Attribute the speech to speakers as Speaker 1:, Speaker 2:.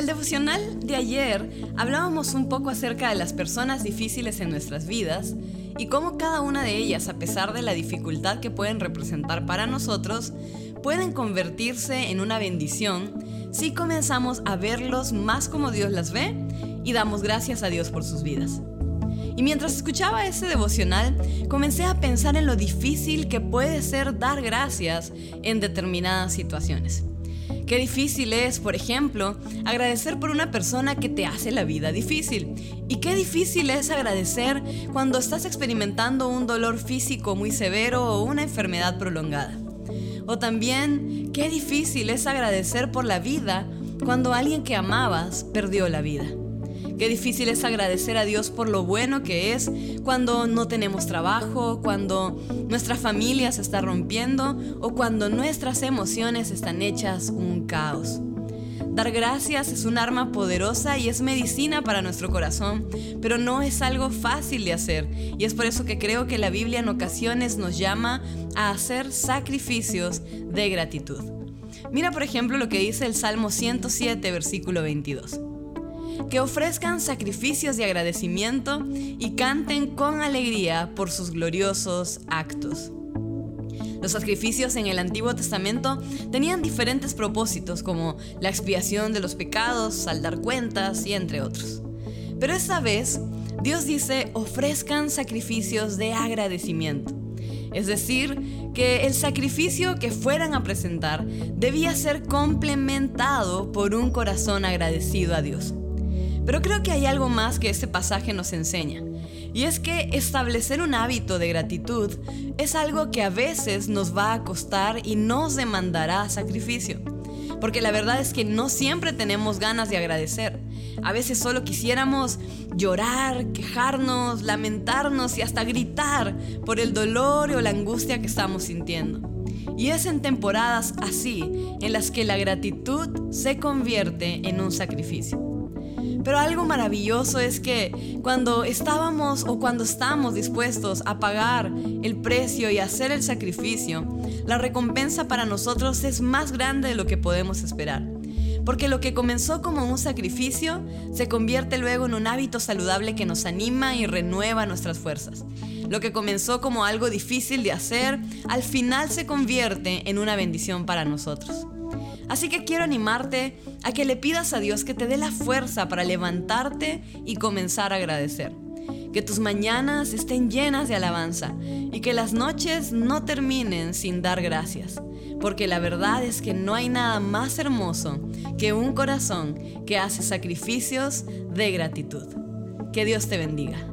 Speaker 1: devocional de ayer hablábamos un poco acerca de las personas difíciles en nuestras vidas y cómo cada una de ellas, a pesar de la dificultad que pueden representar para nosotros, pueden convertirse en una bendición si comenzamos a verlos más como Dios las ve y damos gracias a Dios por sus vidas. Y mientras escuchaba ese devocional, comencé a pensar en lo difícil que puede ser dar gracias en determinadas situaciones. Qué difícil es, por ejemplo, agradecer por una persona que te hace la vida difícil. Y qué difícil es agradecer cuando estás experimentando un dolor físico muy severo o una enfermedad prolongada. O también, qué difícil es agradecer por la vida cuando alguien que amabas perdió la vida. Qué difícil es agradecer a Dios por lo bueno que es cuando no tenemos trabajo, cuando nuestra familia se está rompiendo o cuando nuestras emociones están hechas un caos. Dar gracias es un arma poderosa y es medicina para nuestro corazón, pero no es algo fácil de hacer. Y es por eso que creo que la Biblia en ocasiones nos llama a hacer sacrificios de gratitud. Mira por ejemplo lo que dice el Salmo 107, versículo 22 que ofrezcan sacrificios de agradecimiento y canten con alegría por sus gloriosos actos. Los sacrificios en el Antiguo Testamento tenían diferentes propósitos como la expiación de los pecados, saldar cuentas y entre otros. Pero esta vez Dios dice ofrezcan sacrificios de agradecimiento. Es decir, que el sacrificio que fueran a presentar debía ser complementado por un corazón agradecido a Dios. Pero creo que hay algo más que este pasaje nos enseña. Y es que establecer un hábito de gratitud es algo que a veces nos va a costar y nos demandará sacrificio. Porque la verdad es que no siempre tenemos ganas de agradecer. A veces solo quisiéramos llorar, quejarnos, lamentarnos y hasta gritar por el dolor o la angustia que estamos sintiendo. Y es en temporadas así en las que la gratitud se convierte en un sacrificio. Pero algo maravilloso es que cuando estábamos o cuando estamos dispuestos a pagar el precio y hacer el sacrificio, la recompensa para nosotros es más grande de lo que podemos esperar. Porque lo que comenzó como un sacrificio se convierte luego en un hábito saludable que nos anima y renueva nuestras fuerzas. Lo que comenzó como algo difícil de hacer, al final se convierte en una bendición para nosotros. Así que quiero animarte a que le pidas a Dios que te dé la fuerza para levantarte y comenzar a agradecer. Que tus mañanas estén llenas de alabanza y que las noches no terminen sin dar gracias. Porque la verdad es que no hay nada más hermoso que un corazón que hace sacrificios de gratitud. Que Dios te bendiga.